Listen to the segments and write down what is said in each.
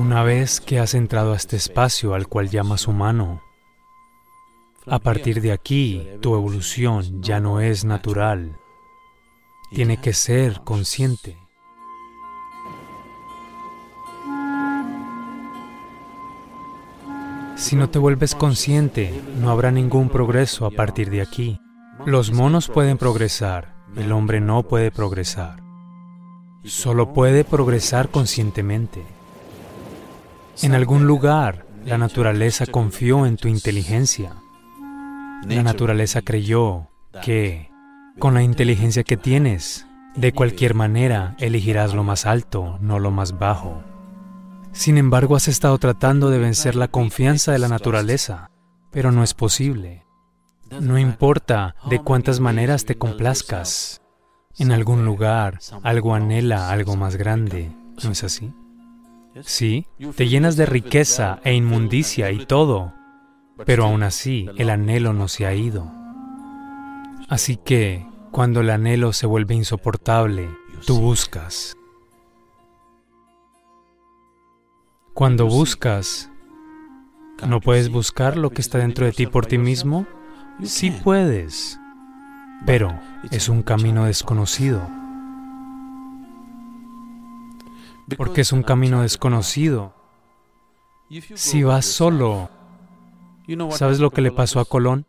Una vez que has entrado a este espacio al cual llamas humano, a partir de aquí tu evolución ya no es natural, tiene que ser consciente. Si no te vuelves consciente, no habrá ningún progreso a partir de aquí. Los monos pueden progresar, el hombre no puede progresar. Solo puede progresar conscientemente. En algún lugar, la naturaleza confió en tu inteligencia. La naturaleza creyó que, con la inteligencia que tienes, de cualquier manera elegirás lo más alto, no lo más bajo. Sin embargo, has estado tratando de vencer la confianza de la naturaleza, pero no es posible. No importa de cuántas maneras te complazcas. En algún lugar, algo anhela algo más grande, ¿no es así? Sí, te llenas de riqueza e inmundicia y todo, pero aún así el anhelo no se ha ido. Así que, cuando el anhelo se vuelve insoportable, tú buscas. Cuando buscas, ¿no puedes buscar lo que está dentro de ti por ti mismo? Sí puedes, pero es un camino desconocido. Porque es un camino desconocido. Si vas solo, ¿sabes lo que le pasó a Colón?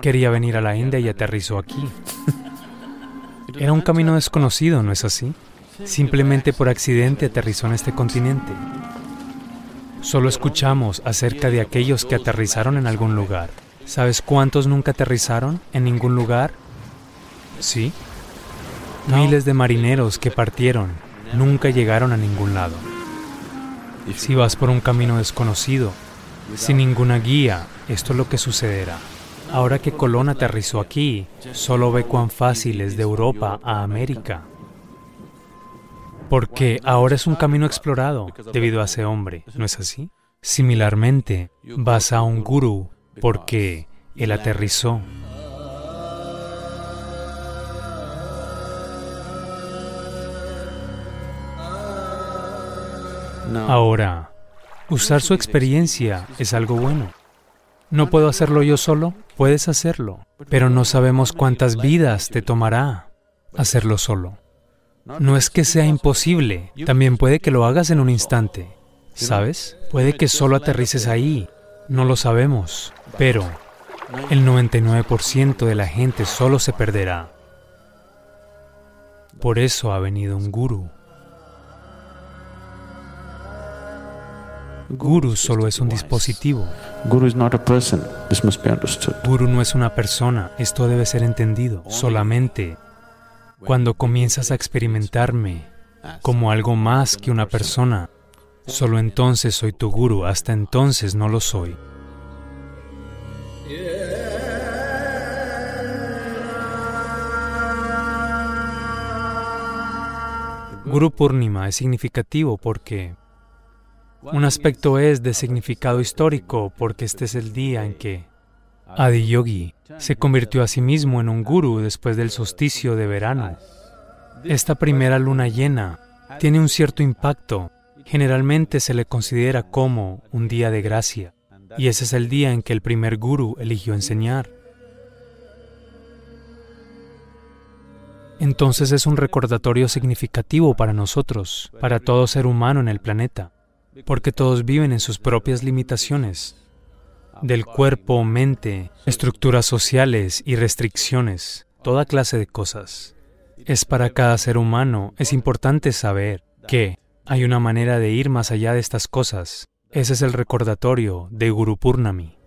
Quería venir a la India y aterrizó aquí. Era un camino desconocido, ¿no es así? Simplemente por accidente aterrizó en este continente. Solo escuchamos acerca de aquellos que aterrizaron en algún lugar. ¿Sabes cuántos nunca aterrizaron en ningún lugar? Sí. Miles de marineros que partieron nunca llegaron a ningún lado. Si vas por un camino desconocido, sin ninguna guía, esto es lo que sucederá. Ahora que Colón aterrizó aquí, solo ve cuán fácil es de Europa a América porque ahora es un camino explorado debido a ese hombre, ¿no es así? Similarmente, vas a un gurú porque él aterrizó. Ahora, usar su experiencia es algo bueno. No puedo hacerlo yo solo, puedes hacerlo, pero no sabemos cuántas vidas te tomará hacerlo solo. No es que sea imposible, también puede que lo hagas en un instante, ¿sabes? Puede que solo aterrices ahí, no lo sabemos, pero el 99% de la gente solo se perderá. Por eso ha venido un guru. Guru solo es un dispositivo. Guru Guru no es una persona, esto debe ser entendido. Solamente cuando comienzas a experimentarme como algo más que una persona, solo entonces soy tu guru, hasta entonces no lo soy. Guru Purnima es significativo porque un aspecto es de significado histórico porque este es el día en que Adiyogi se convirtió a sí mismo en un guru después del solsticio de verano. Esta primera luna llena tiene un cierto impacto. Generalmente se le considera como un día de gracia, y ese es el día en que el primer guru eligió enseñar. Entonces es un recordatorio significativo para nosotros, para todo ser humano en el planeta, porque todos viven en sus propias limitaciones del cuerpo, mente, estructuras sociales y restricciones, toda clase de cosas. Es para cada ser humano, es importante saber que hay una manera de ir más allá de estas cosas. Ese es el recordatorio de Guru Purnami.